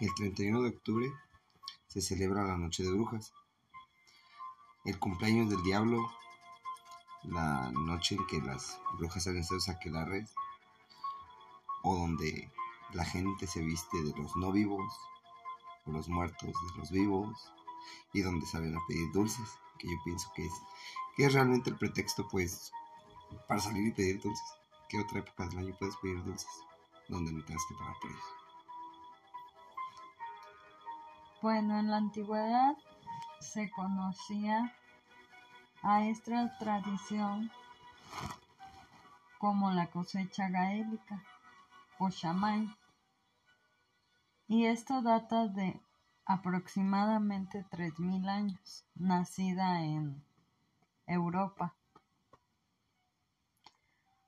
El 31 de octubre se celebra la Noche de Brujas. El cumpleaños del diablo, la noche en que las brujas salen a red o donde la gente se viste de los no vivos, o los muertos de los vivos, y donde salen a pedir dulces, que yo pienso que es, que es realmente el pretexto, pues, para salir y pedir dulces. ¿Qué otra época del año puedes pedir dulces? Donde no tengas que pagar por ellos. Bueno, en la antigüedad se conocía a esta tradición como la cosecha gaélica o chamán. Y esto data de aproximadamente 3.000 años, nacida en Europa,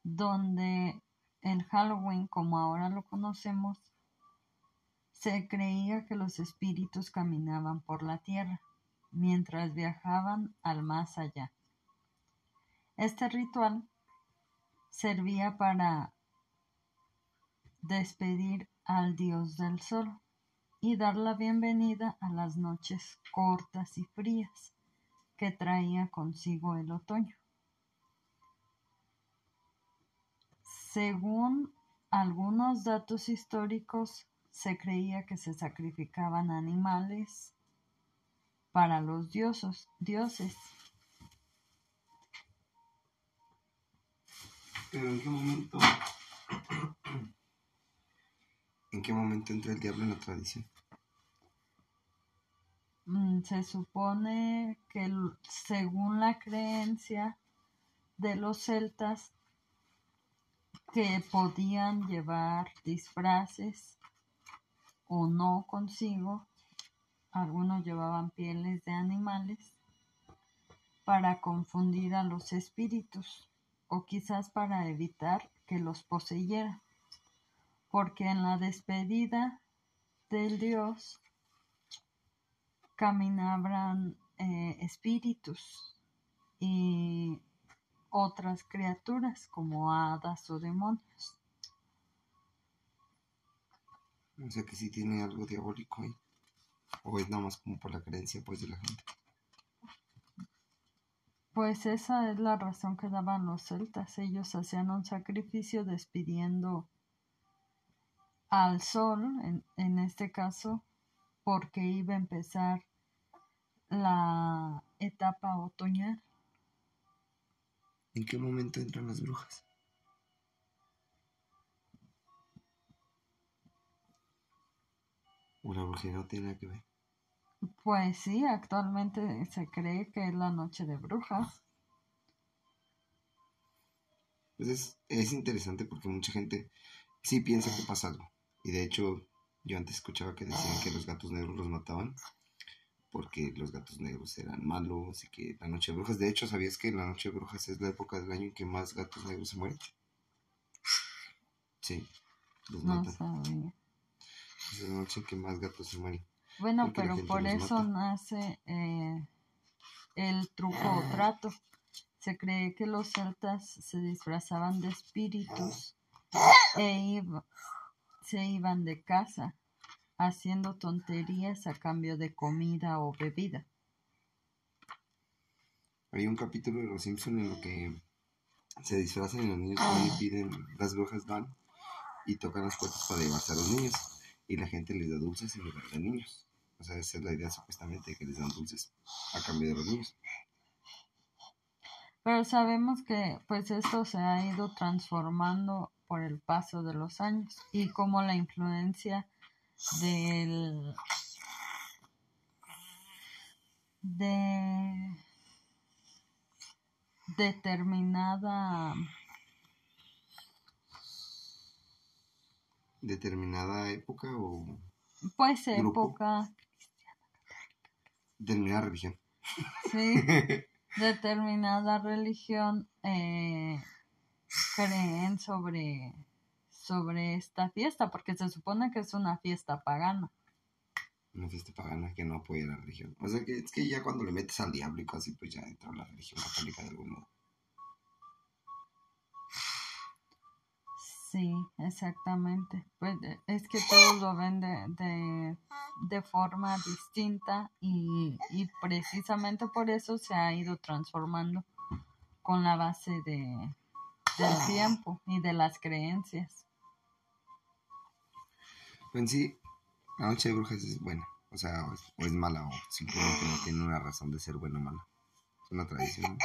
donde el Halloween, como ahora lo conocemos, se creía que los espíritus caminaban por la tierra mientras viajaban al más allá. Este ritual servía para despedir al dios del sol y dar la bienvenida a las noches cortas y frías que traía consigo el otoño. Según algunos datos históricos, se creía que se sacrificaban animales para los dioses. dioses. Pero en qué momento en qué momento entra el diablo en la tradición? Mm, se supone que según la creencia de los celtas que podían llevar disfraces o no consigo. Algunos llevaban pieles de animales para confundir a los espíritus o quizás para evitar que los poseyeran. Porque en la despedida del dios caminaban eh, espíritus y otras criaturas como hadas o demonios. O sea que sí tiene algo diabólico ahí. O es nada más como por la creencia pues de la gente. Pues esa es la razón que daban los celtas. Ellos hacían un sacrificio despidiendo al sol, en, en este caso, porque iba a empezar la etapa otoñal. ¿En qué momento entran las brujas? ¿O la brujería no tiene nada que ver? Pues sí, actualmente se cree que es la noche de brujas. Pues es, interesante porque mucha gente sí piensa que pasa algo. Y de hecho, yo antes escuchaba que decían que los gatos negros los mataban porque los gatos negros eran malos y que la noche de brujas. De hecho, ¿sabías que la noche de brujas es la época del año en que más gatos negros se mueren? Sí, los matan. Es la noche que más gatos se mueren. Bueno, pero por eso nace eh, el truco o trato. Se cree que los celtas se disfrazaban de espíritus e se iban de casa haciendo tonterías a cambio de comida o bebida. Hay un capítulo de Los Simpsons en lo que se disfrazan y los niños y piden, las brujas van y tocan las puertas para llevarse a los niños y la gente les da dulces en lugar de niños. O sea, esa es la idea supuestamente que les dan dulces a cambio de los niños. Pero sabemos que pues esto se ha ido transformando por el paso de los años y como la influencia del de determinada determinada época o pues época determinada religión sí determinada religión eh, creen sobre sobre esta fiesta, porque se supone que es una fiesta pagana. Una fiesta pagana que no apoya la religión. O sea que es que ya cuando le metes al diablo y cosas, pues ya entra la religión católica de algún modo. Sí, exactamente. Pues eh, es que todos lo ven de, de, forma distinta y, y, precisamente por eso se ha ido transformando con la base de, del tiempo y de las creencias. Pues sí, la noche de brujas es buena, o sea, o es, mala o simplemente no tiene una razón de ser buena o mala. Es una tradición.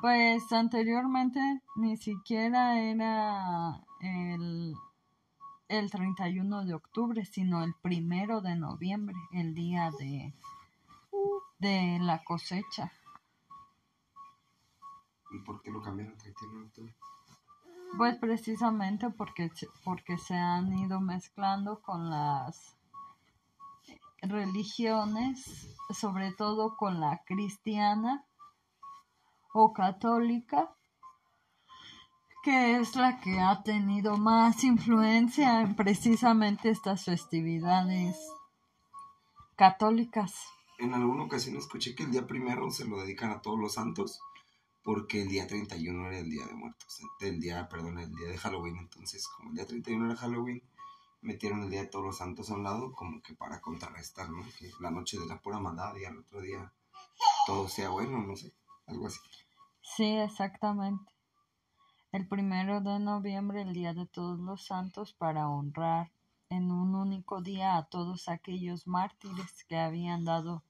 Pues anteriormente ni siquiera era el, el 31 de octubre, sino el primero de noviembre, el día de, de la cosecha. ¿Y por qué lo cambiaron 31 de octubre? Pues precisamente porque, porque se han ido mezclando con las religiones, sobre todo con la cristiana o católica, que es la que ha tenido más influencia en precisamente estas festividades católicas. En alguna ocasión escuché que el día primero se lo dedican a todos los santos porque el día 31 era el día de muertos, el día, perdón, el día de Halloween, entonces como el día 31 era Halloween, metieron el día de todos los santos a un lado como que para contrarrestar, ¿no? Que la noche de la pura maldad y al otro día todo sea bueno, no sé, algo así. Sí, exactamente. El primero de noviembre, el Día de Todos los Santos, para honrar en un único día a todos aquellos mártires que habían dado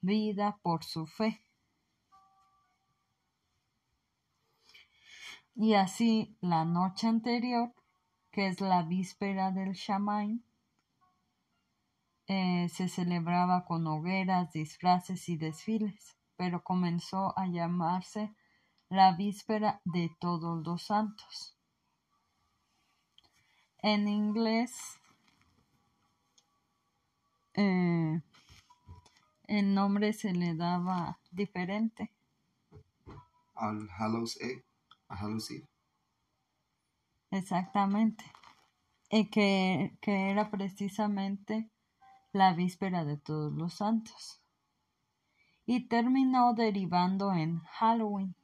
vida por su fe. Y así la noche anterior, que es la víspera del Shamain, eh, se celebraba con hogueras, disfraces y desfiles pero comenzó a llamarse la víspera de todos los santos. En inglés, eh, el nombre se le daba diferente. Al Hallows Eve, a Hallows Eve. Exactamente. Y que, que era precisamente la víspera de todos los santos y terminó derivando en Halloween.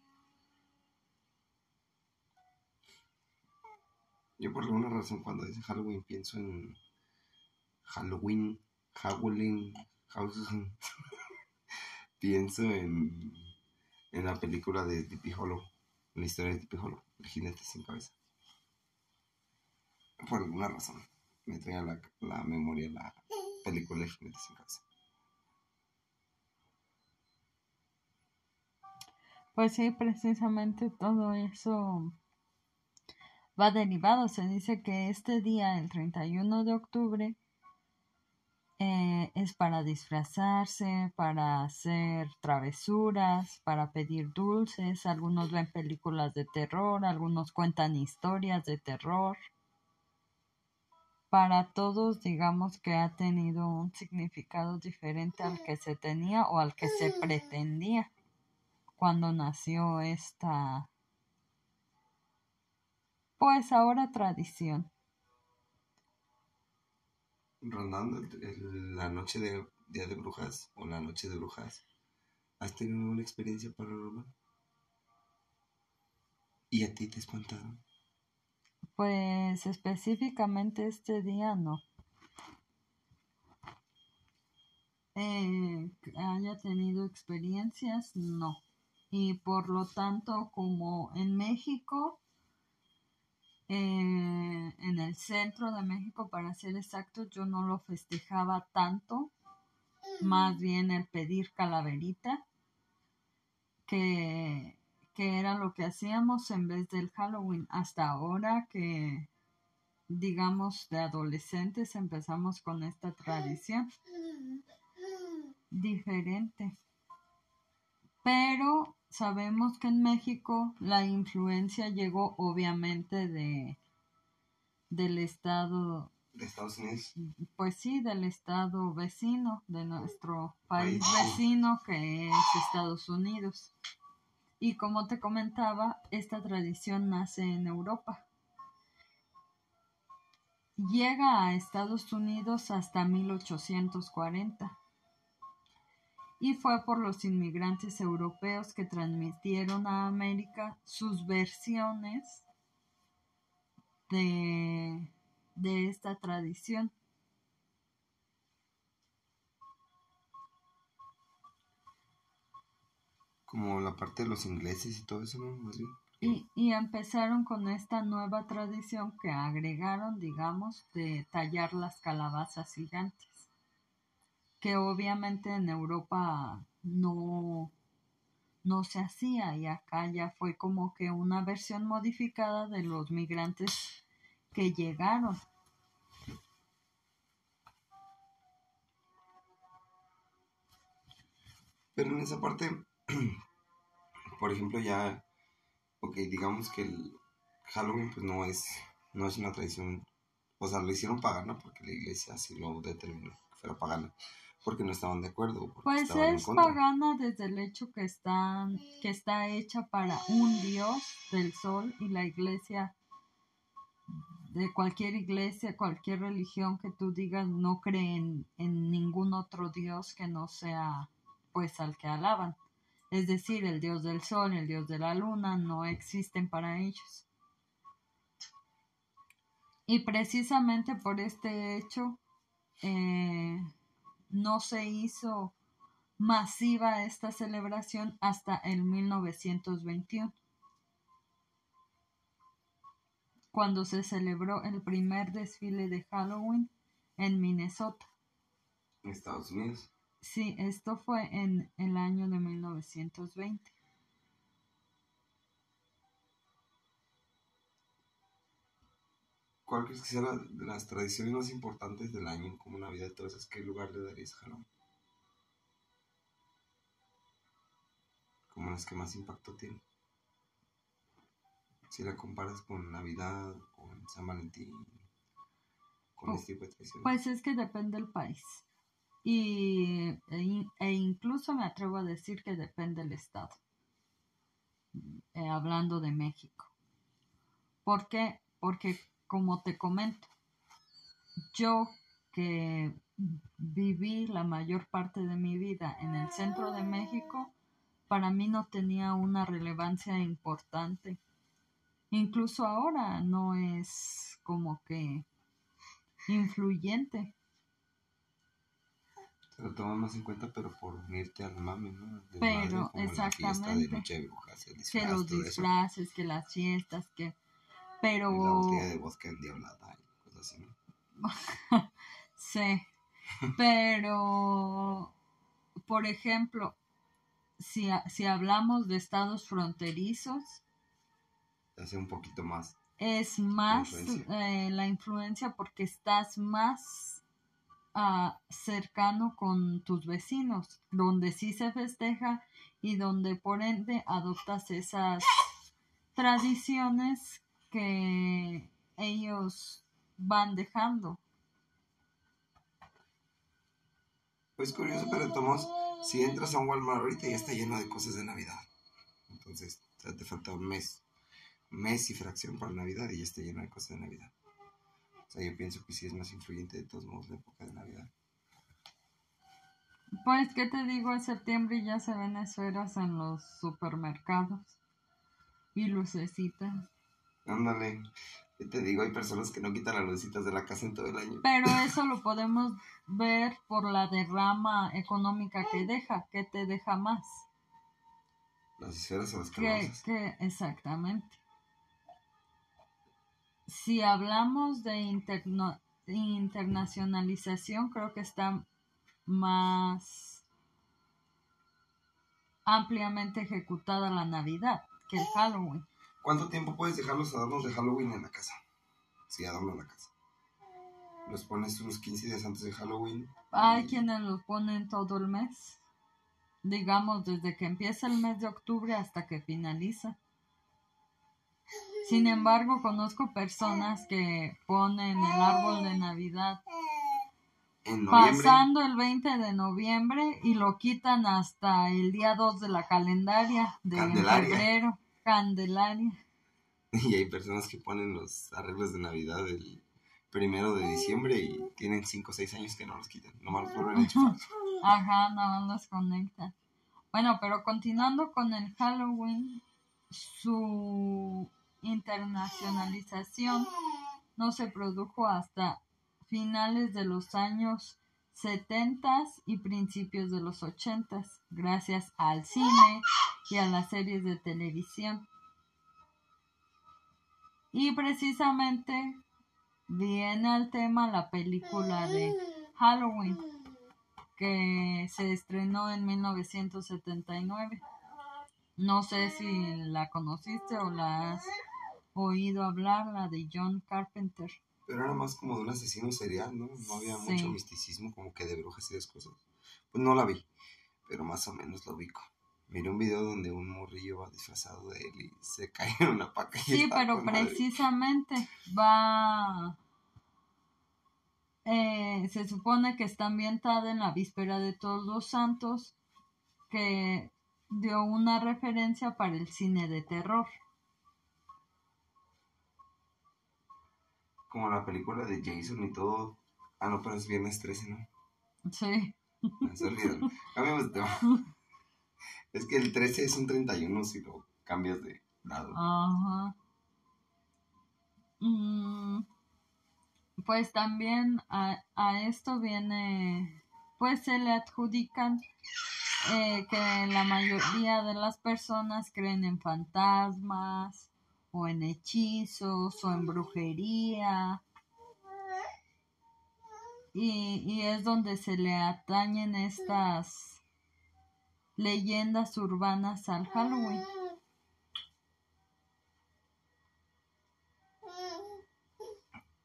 Yo por alguna razón cuando dice Halloween pienso en Halloween, Halloween, Halloween. pienso en, en la película de Tippy Hollow, la historia de Tippy Hollow, el jinete sin cabeza. Por alguna razón me trae a la, la memoria la película de jinete sin cabeza. Pues sí, precisamente todo eso va derivado. Se dice que este día, el 31 de octubre, eh, es para disfrazarse, para hacer travesuras, para pedir dulces. Algunos ven películas de terror, algunos cuentan historias de terror. Para todos, digamos que ha tenido un significado diferente al que se tenía o al que se pretendía cuando nació esta, pues ahora tradición. Rondando la noche de Día de Brujas o la noche de Brujas, ¿has tenido una experiencia paranormal? ¿Y a ti te espantaron? Pues específicamente este día no. Eh, haya tenido experiencias, no y por lo tanto como en México, eh, en el centro de México para ser exactos, yo no lo festejaba tanto, más bien el pedir calaverita, que, que era lo que hacíamos en vez del Halloween. Hasta ahora que, digamos, de adolescentes empezamos con esta tradición diferente. Pero sabemos que en México la influencia llegó obviamente de del estado de Estados Unidos. Pues sí, del estado vecino, de nuestro país vecino que es Estados Unidos. Y como te comentaba, esta tradición nace en Europa. Llega a Estados Unidos hasta 1840 y fue por los inmigrantes europeos que transmitieron a América sus versiones de, de esta tradición. Como la parte de los ingleses y todo eso, ¿no? Y, y, empezaron con esta nueva tradición que agregaron, digamos, de tallar las calabazas gigantes que obviamente en Europa no, no se hacía y acá ya fue como que una versión modificada de los migrantes que llegaron. Pero en esa parte, por ejemplo, ya, ok, digamos que el Halloween pues no es, no es una tradición, o sea, lo hicieron pagana porque la iglesia así lo determinó, que fuera pagana porque no estaban de acuerdo. Pues es pagana desde el hecho que, están, que está hecha para un dios del sol y la iglesia, de cualquier iglesia, cualquier religión que tú digas, no creen en ningún otro dios que no sea pues al que alaban. Es decir, el dios del sol, el dios de la luna, no existen para ellos. Y precisamente por este hecho, eh, no se hizo masiva esta celebración hasta el 1921, cuando se celebró el primer desfile de Halloween en Minnesota. ¿En Estados Unidos? Sí, esto fue en el año de 1920. ¿Cuál crees que sea la, de las tradiciones más importantes del año, como Navidad, esas? ¿Qué lugar le darías a Halloween? Como las que más impacto tiene. Si la comparas con Navidad, con San Valentín, con este tipo de tradiciones. Pues es que depende del país. Y, e, e incluso me atrevo a decir que depende del estado. Eh, hablando de México. ¿Por qué? Porque como te comento, yo que viví la mayor parte de mi vida en el centro de México, para mí no tenía una relevancia importante. Incluso ahora no es como que influyente. Se lo tomas más en cuenta, pero por unirte al mame, ¿no? pero, exactamente. que los disfraces, que las fiestas, que pero... La botella de vodka endiablada y cosas así, ¿no? sí. Pero, por ejemplo, si, si hablamos de estados fronterizos... Hace un poquito más. Es más eh, la influencia porque estás más uh, cercano con tus vecinos, donde sí se festeja y donde por ende adoptas esas tradiciones que ellos van dejando. Pues curioso, pero Tomás, si entras a un Walmart ahorita ya está lleno de cosas de Navidad. Entonces, te falta un mes, mes y fracción para Navidad y ya está lleno de cosas de Navidad. O sea, yo pienso que sí es más influyente de todos modos la época de Navidad. Pues, ¿qué te digo? En septiembre ya se ven esferas en los supermercados y lucecitas. Ándale. Te digo, hay personas que no quitan las lucecitas de la casa en todo el año. Pero eso lo podemos ver por la derrama económica que deja. ¿Qué te deja más? Las esferas o las calabazas. Que, exactamente. Si hablamos de internacionalización, creo que está más ampliamente ejecutada la Navidad que el Halloween. ¿Cuánto tiempo puedes dejar los adornos de Halloween en la casa? Si sí, adorno la casa. Los pones unos 15 días antes de Halloween. Hay quienes los ponen todo el mes. Digamos, desde que empieza el mes de octubre hasta que finaliza. Sin embargo, conozco personas que ponen el árbol de Navidad pasando el 20 de noviembre y lo quitan hasta el día 2 de la calendaria de febrero. Candelaria. Y hay personas que ponen los arreglos de Navidad el primero de diciembre y tienen 5 o 6 años que no los quitan. Nomás los vuelven a enchufar. Ajá, no los conecta. Bueno, pero continuando con el Halloween, su internacionalización no se produjo hasta finales de los años 70 y principios de los 80, gracias al cine y a las series de televisión. Y precisamente viene al tema la película de Halloween, que se estrenó en 1979. No sé si la conociste o la has oído hablar, la de John Carpenter. Pero era más como de un asesino serial, ¿no? No había mucho misticismo como que de brujas y de cosas. Pues no la vi, pero más o menos la ubico. Miré un video donde un morrillo va disfrazado de él y se cae en una paca. sí, pero precisamente va... Eh, se supone que está ambientada en la víspera de todos los santos, que dio una referencia para el cine de terror. Como la película de Jason y todo. Ah, no, pero es viernes 13, ¿no? Sí. Me se olvidó. Cambiamos de Es que el 13 es un 31 si lo cambias de lado. Ajá. Mm, pues también a, a, esto viene, pues se le adjudican eh, que la mayoría de las personas creen en fantasmas o en hechizos o en brujería. Y, y es donde se le atañen estas leyendas urbanas al Halloween.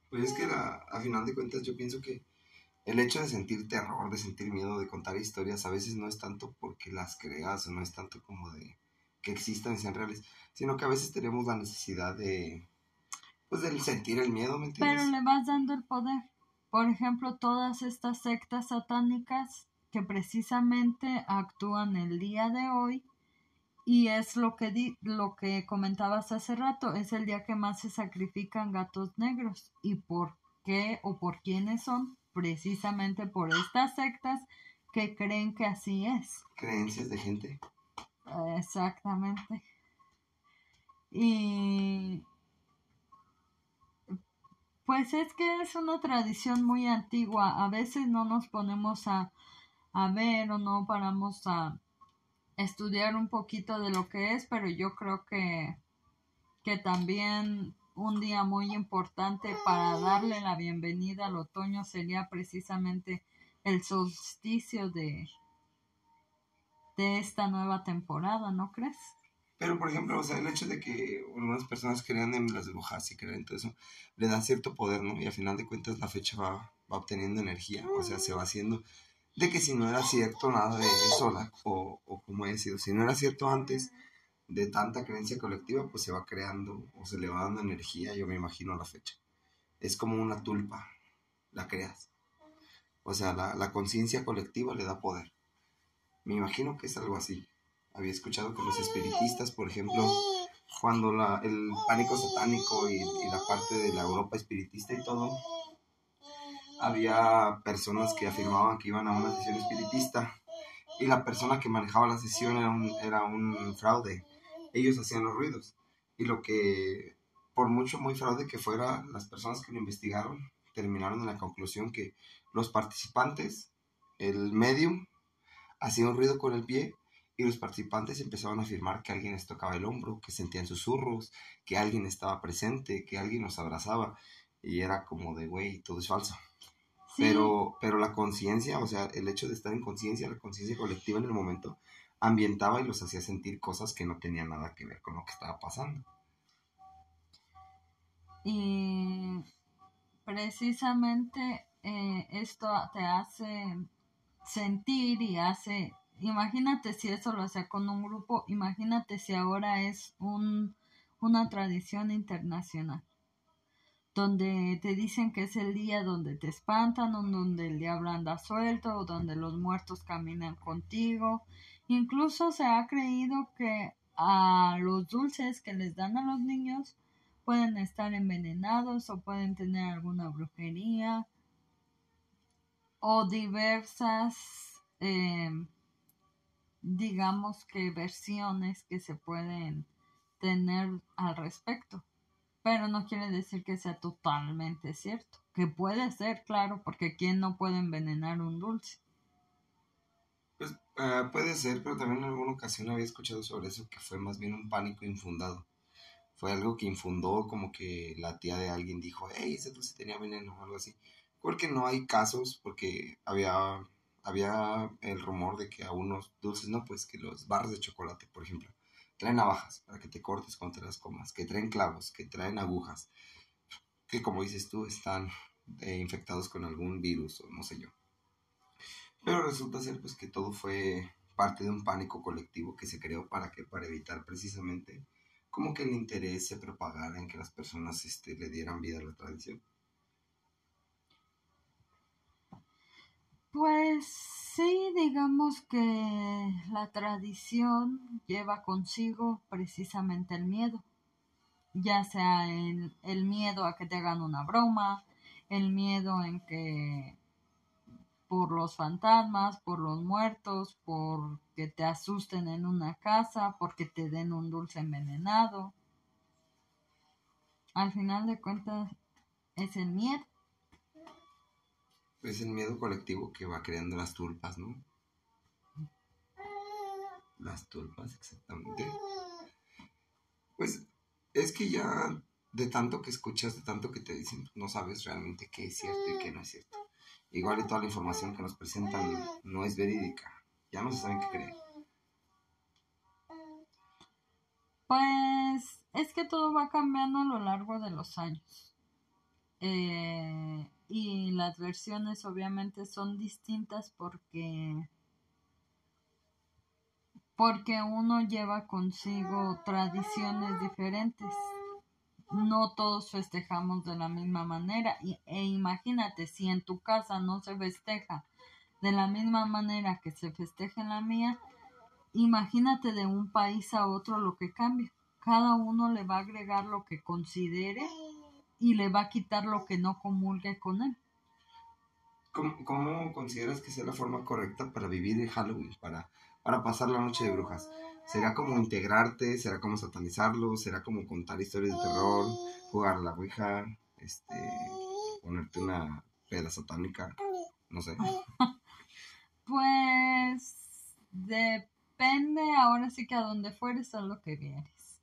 Pues es que a final de cuentas yo pienso que el hecho de sentir terror, de sentir miedo, de contar historias, a veces no es tanto porque las creas o no es tanto como de que existan y sean reales, sino que a veces tenemos la necesidad de, pues, del sentir el miedo, ¿me entiendes? Pero le vas dando el poder. Por ejemplo, todas estas sectas satánicas que precisamente actúan el día de hoy y es lo que di lo que comentabas hace rato, es el día que más se sacrifican gatos negros. ¿Y por qué o por quiénes son? Precisamente por estas sectas que creen que así es. Creencias de gente. Exactamente. Y pues es que es una tradición muy antigua. A veces no nos ponemos a a ver o no paramos a estudiar un poquito de lo que es, pero yo creo que, que también un día muy importante para darle la bienvenida al otoño sería precisamente el solsticio de, de esta nueva temporada, ¿no crees? Pero, por ejemplo, o sea, el hecho de que algunas personas crean en las brujas y crean en todo eso, le da cierto poder, ¿no? Y al final de cuentas la fecha va, va obteniendo energía, o sea, se va haciendo de que si no era cierto nada de eso, o, o como he sido, si no era cierto antes de tanta creencia colectiva, pues se va creando o se le va dando energía, yo me imagino a la fecha. Es como una tulpa, la creas. O sea, la, la conciencia colectiva le da poder. Me imagino que es algo así. Había escuchado que los espiritistas, por ejemplo, cuando la, el pánico satánico y, y la parte de la Europa espiritista y todo, había personas que afirmaban que iban a una sesión espiritista y la persona que manejaba la sesión era un, era un fraude. Ellos hacían los ruidos. Y lo que, por mucho muy fraude que fuera, las personas que lo investigaron terminaron en la conclusión que los participantes, el medium, hacía un ruido con el pie y los participantes empezaban a afirmar que alguien les tocaba el hombro, que sentían susurros, que alguien estaba presente, que alguien los abrazaba. Y era como de, güey, todo es falso. Pero, pero la conciencia, o sea, el hecho de estar en conciencia, la conciencia colectiva en el momento, ambientaba y los hacía sentir cosas que no tenían nada que ver con lo que estaba pasando. Y precisamente eh, esto te hace sentir y hace, imagínate si eso lo hacía con un grupo, imagínate si ahora es un, una tradición internacional donde te dicen que es el día donde te espantan, o donde el diablo anda suelto, o donde los muertos caminan contigo. Incluso se ha creído que a los dulces que les dan a los niños pueden estar envenenados o pueden tener alguna brujería o diversas em, digamos que versiones que se pueden tener al respecto. Pero no quiere decir que sea totalmente cierto. Que puede ser, claro, porque ¿quién no puede envenenar un dulce? Pues ah, puede ser, pero también en alguna ocasión había escuchado sobre eso, que fue más bien un pánico infundado. Fue algo que infundó como que la tía de alguien dijo, hey, ese dulce tenía veneno o algo así. Porque no hay casos, porque había, había el rumor de que a unos dulces, no, pues que los barras de chocolate, por ejemplo, traen navajas para que te cortes te las comas, que traen clavos, que traen agujas, que como dices tú, están eh, infectados con algún virus o no sé yo. Pero resulta ser pues que todo fue parte de un pánico colectivo que se creó para que para evitar precisamente como que el interés se propagara en que las personas este, le dieran vida a la tradición. Pues sí, digamos que la tradición lleva consigo precisamente el miedo, ya sea el, el miedo a que te hagan una broma, el miedo en que por los fantasmas, por los muertos, por que te asusten en una casa, porque te den un dulce envenenado. Al final de cuentas es el miedo es el miedo colectivo que va creando las tulpas, ¿no? Las tulpas, exactamente. Pues es que ya de tanto que escuchas, de tanto que te dicen, no sabes realmente qué es cierto y qué no es cierto. Igual y toda la información que nos presentan no es verídica. Ya no se saben qué creer. Pues es que todo va cambiando a lo largo de los años. Eh, y las versiones obviamente son distintas porque porque uno lleva consigo tradiciones diferentes. No todos festejamos de la misma manera. e imagínate, si en tu casa no se festeja de la misma manera que se festeja en la mía, imagínate de un país a otro lo que cambia. Cada uno le va a agregar lo que considere y le va a quitar lo que no comulgue con él. ¿Cómo, consideras que sea la forma correcta para vivir el Halloween, para, para pasar la noche de brujas? ¿Será como integrarte? ¿Será como satanizarlo? ¿Será como contar historias de terror? ¿Jugar a la Ouija? Este, ¿Ponerte una peda satánica? No sé. pues depende ahora sí que a donde fueres a lo que vienes.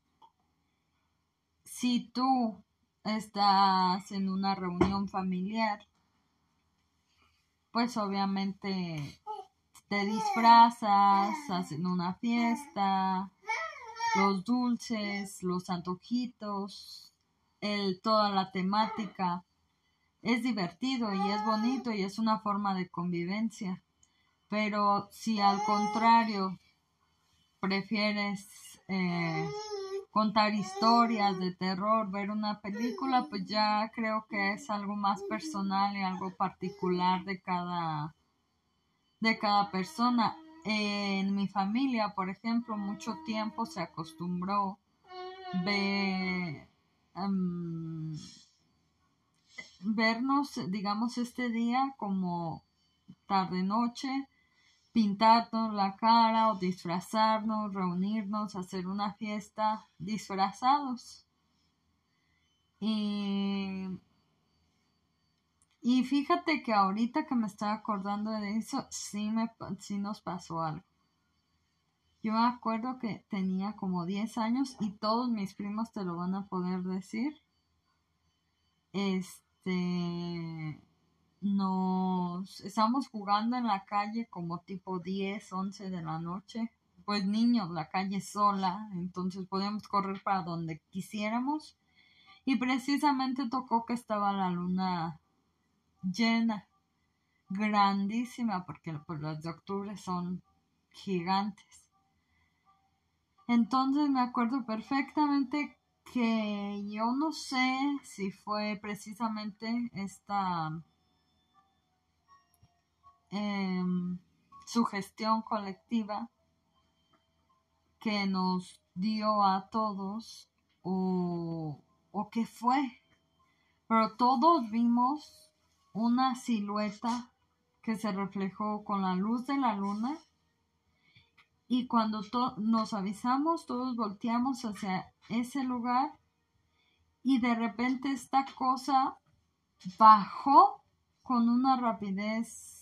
Si tú estás en una reunión familiar, pues obviamente te disfrazas, hacen una fiesta, los dulces, los antojitos, toda la temática. Es divertido y es bonito y es una forma de convivencia. Pero si al contrario prefieres eh, contar historias de terror, ver una película, pues ya creo que es algo más personal y algo particular de cada de cada persona. En mi familia, por ejemplo, mucho tiempo se acostumbró ver em, vernos, digamos, este día como tarde noche pintarnos la cara o disfrazarnos, reunirnos, hacer una fiesta disfrazados. Y, y fíjate que ahorita que me estaba acordando de eso, sí, me, sí nos pasó algo. Yo me acuerdo que tenía como 10 años y todos mis primos te lo van a poder decir. Este nos estábamos jugando en la calle como tipo 10, 11 de la noche. Pues niños, la calle sola, entonces podíamos correr para donde quisiéramos. Y precisamente tocó que estaba la luna llena, grandísima, porque pues, las de octubre son gigantes. Entonces me acuerdo perfectamente que yo no sé si fue precisamente esta eh, sugestión colectiva que nos dio a todos o, o qué fue. Pero todos vimos una silueta que se reflejó con la luz de la luna. Y cuando nos avisamos, todos volteamos hacia ese lugar y de repente esta cosa bajó con una rapidez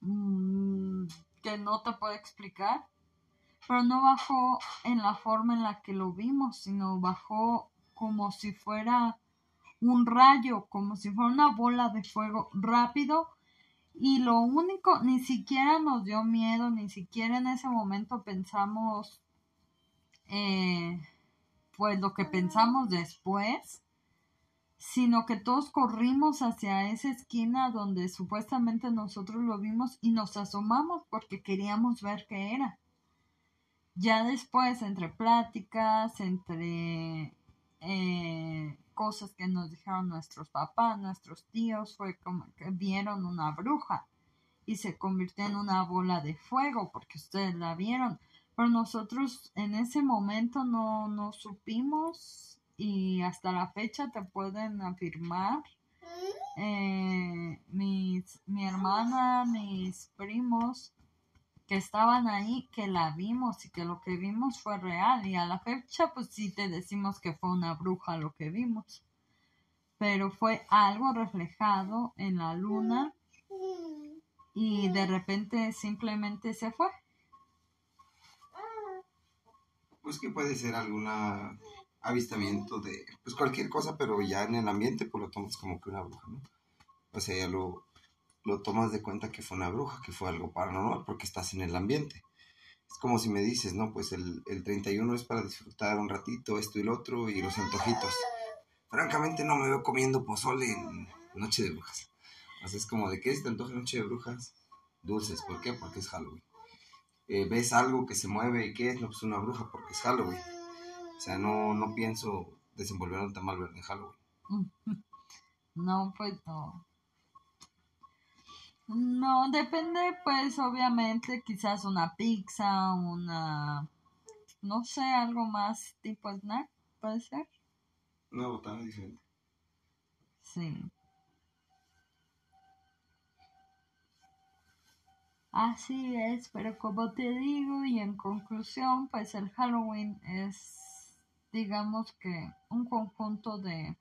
mm, que no te puedo explicar, pero no bajó en la forma en la que lo vimos, sino bajó como si fuera un rayo, como si fuera una bola de fuego rápido. Y lo único, ni siquiera nos dio miedo, ni siquiera en ese momento pensamos, eh, pues lo que pensamos después, sino que todos corrimos hacia esa esquina donde supuestamente nosotros lo vimos y nos asomamos porque queríamos ver qué era. Ya después, entre pláticas, entre eh, cosas que nos dijeron nuestros papás, nuestros tíos, fue como que vieron una bruja y se convirtió en una bola de fuego porque ustedes la vieron. Pero nosotros en ese momento no, no supimos y hasta la fecha te pueden afirmar eh, mis, mi hermana, mis primos que estaban ahí, que la vimos y que lo que vimos fue real y a la fecha pues sí te decimos que fue una bruja lo que vimos, pero fue algo reflejado en la luna y de repente simplemente se fue. Pues que puede ser alguna avistamiento de pues cualquier cosa, pero ya en el ambiente pues lo tomas como que una bruja, ¿no? O sea, ya lo, lo tomas de cuenta que fue una bruja, que fue algo paranormal, porque estás en el ambiente. Es como si me dices, ¿no? Pues el, el 31 es para disfrutar un ratito, esto y lo otro, y los antojitos. Francamente no me veo comiendo pozole en Noche de Brujas. O es como, ¿de qué es te Noche de Brujas? Dulces, ¿por qué? Porque es Halloween. Eh, ves algo que se mueve y qué es, no, pues una bruja porque es Halloween. O sea, no, no pienso desenvolver un tamal verde en Halloween. No, pues no. No, depende, pues obviamente, quizás una pizza, una, no sé, algo más tipo snack, puede ser. Una botana diferente. Sí. Así es, pero como te digo y en conclusión, pues el Halloween es digamos que un conjunto de,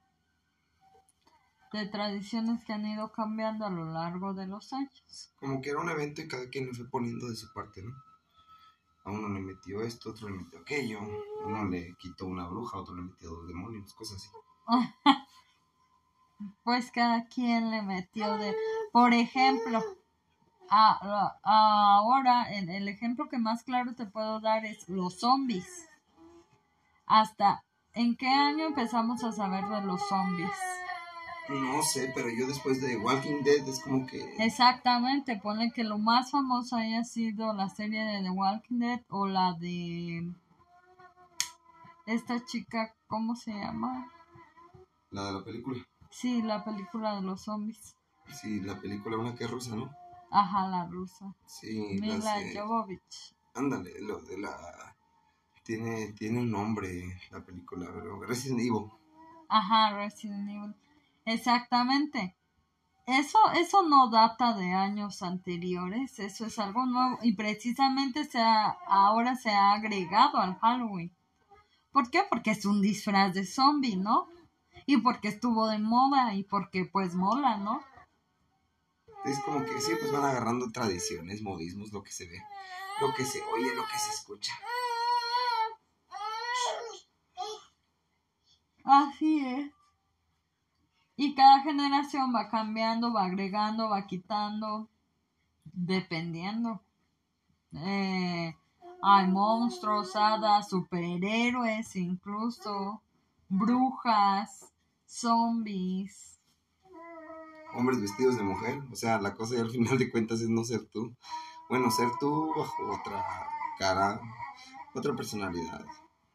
de tradiciones que han ido cambiando a lo largo de los años. Como que era un evento y cada quien le fue poniendo de su parte, ¿no? A uno le metió esto, otro le metió aquello, uno le quitó una bruja, otro le metió dos demonios, cosas así. pues cada quien le metió de... Por ejemplo, ahora el, el ejemplo que más claro te puedo dar es los zombies hasta ¿en qué año empezamos a saber de los zombies? No sé, pero yo después de Walking Dead es como que... Exactamente, pone que lo más famoso haya sido la serie de The Walking Dead o la de esta chica, ¿cómo se llama? La de la película. Sí, la película de los zombies. Sí, la película una que es rusa, ¿no? Ajá, la rusa. Sí, Mila Jovovich. Ándale, lo de la tiene, tiene un nombre la película, pero Resident Evil. Ajá, Resident Evil. Exactamente. Eso, eso no data de años anteriores, eso es algo nuevo y precisamente se ahora se ha agregado al Halloween. ¿Por qué? Porque es un disfraz de zombie, ¿no? Y porque estuvo de moda y porque pues mola, ¿no? Es como que sí, pues van agarrando tradiciones, modismos, lo que se ve, lo que se oye, lo que se escucha. Así es. Y cada generación va cambiando, va agregando, va quitando, dependiendo. Eh, hay monstruos, hadas, superhéroes, incluso brujas, zombies. Hombres vestidos de mujer. O sea, la cosa y al final de cuentas es no ser tú. Bueno, ser tú bajo otra cara, otra personalidad.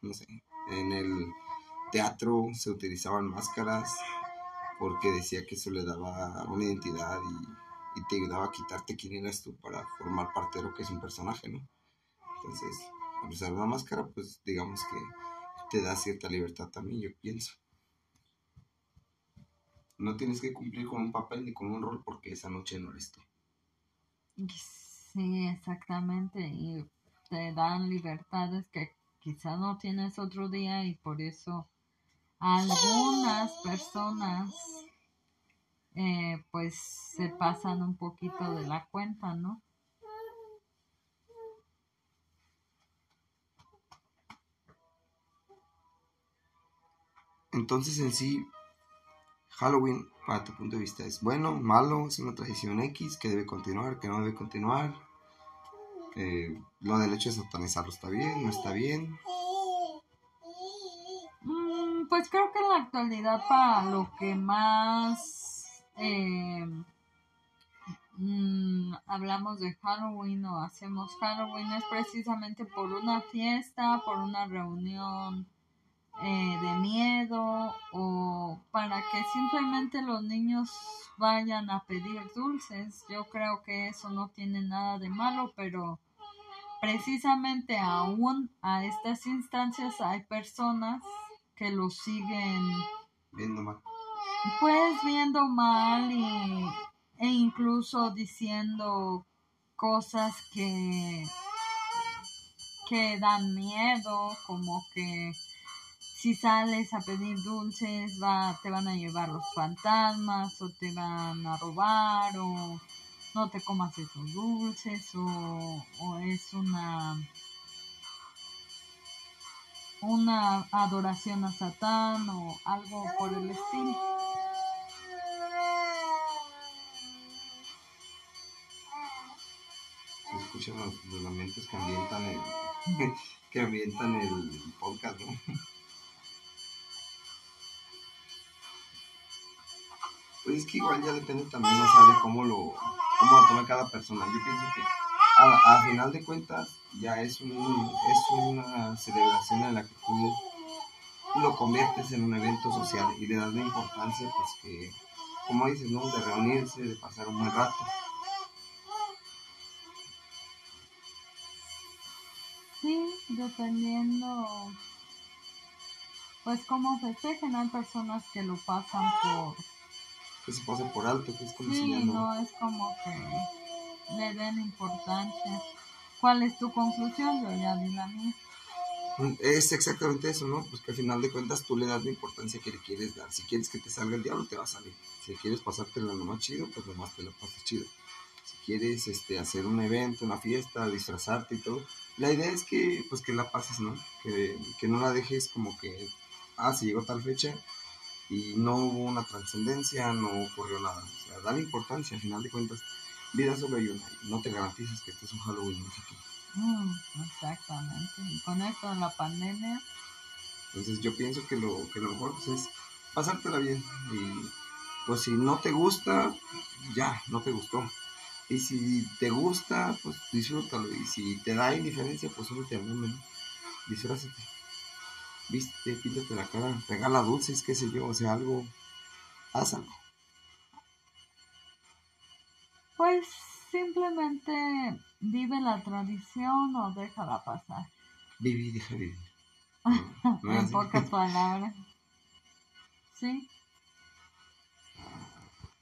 No sé. En el teatro se utilizaban máscaras porque decía que eso le daba una identidad y, te ayudaba a quitarte quién eras tú para formar parte de lo que es un personaje, ¿no? Entonces, al usar una máscara, pues digamos que te da cierta libertad también, yo pienso. No tienes que cumplir con un papel ni con un rol porque esa noche no eres tú. Sí, exactamente. Y te dan libertades que quizás no tienes otro día y por eso algunas personas eh, pues se pasan un poquito de la cuenta, ¿no? Entonces en sí, Halloween, para tu punto de vista, es bueno, malo, es una tradición X que debe continuar, que no debe continuar. Eh, lo del hecho de satanizarlo está bien, no está bien. Pues creo que en la actualidad para lo que más eh, mm, hablamos de Halloween o hacemos Halloween es precisamente por una fiesta, por una reunión eh, de miedo o para que simplemente los niños vayan a pedir dulces. Yo creo que eso no tiene nada de malo, pero precisamente aún a estas instancias hay personas que lo siguen viendo mal. Pues viendo mal y, e incluso diciendo cosas que que dan miedo, como que si sales a pedir dulces, va, te van a llevar los fantasmas o te van a robar o no te comas esos dulces o, o es una una adoración a Satán o algo por el estilo. Se escuchan los, lamentos que ambientan el, que ambientan el podcast, ¿no? Pues es que igual ya depende también, o sea, de cómo lo, cómo lo toma cada persona. Yo pienso que a, final de cuentas ya es, un, es una celebración en la que tú lo conviertes en un evento social y le das la importancia, pues que, como dices, ¿no? De reunirse, de pasar un buen rato. Sí, dependiendo, pues como festejen, hay personas que lo pasan por que se pase por alto, que es como sí, no... es como que le den importancia. ¿Cuál es tu conclusión? Yo ya di la mía. Es exactamente eso, ¿no? Pues que al final de cuentas tú le das la importancia que le quieres dar. Si quieres que te salga el diablo, te va a salir. Si quieres pasártela lo más chido, pues lo más te lo pasas chido. Si quieres este, hacer un evento, una fiesta, disfrazarte y todo, la idea es que, pues que la pases, ¿no? Que, que no la dejes como que, ah, si llegó tal fecha, y no hubo una trascendencia, no ocurrió nada. O sea, da importancia, al final de cuentas, vida solo hay una, no te garantices que este es un Halloween más aquí. Mm, exactamente, y con esto de la pandemia. Entonces yo pienso que lo, que lo mejor pues, es pasártela bien y pues si no te gusta, ya, no te gustó. Y si te gusta, pues disfrútalo. Y si te da indiferencia, pues únete al mundo, ¿no? Disfrázate viste, píntate la cara, regala dulces, qué sé yo, o sea, algo, haz algo. Pues simplemente vive la tradición o déjala pasar. Vive y deja vivir. en pocas palabras. Sí.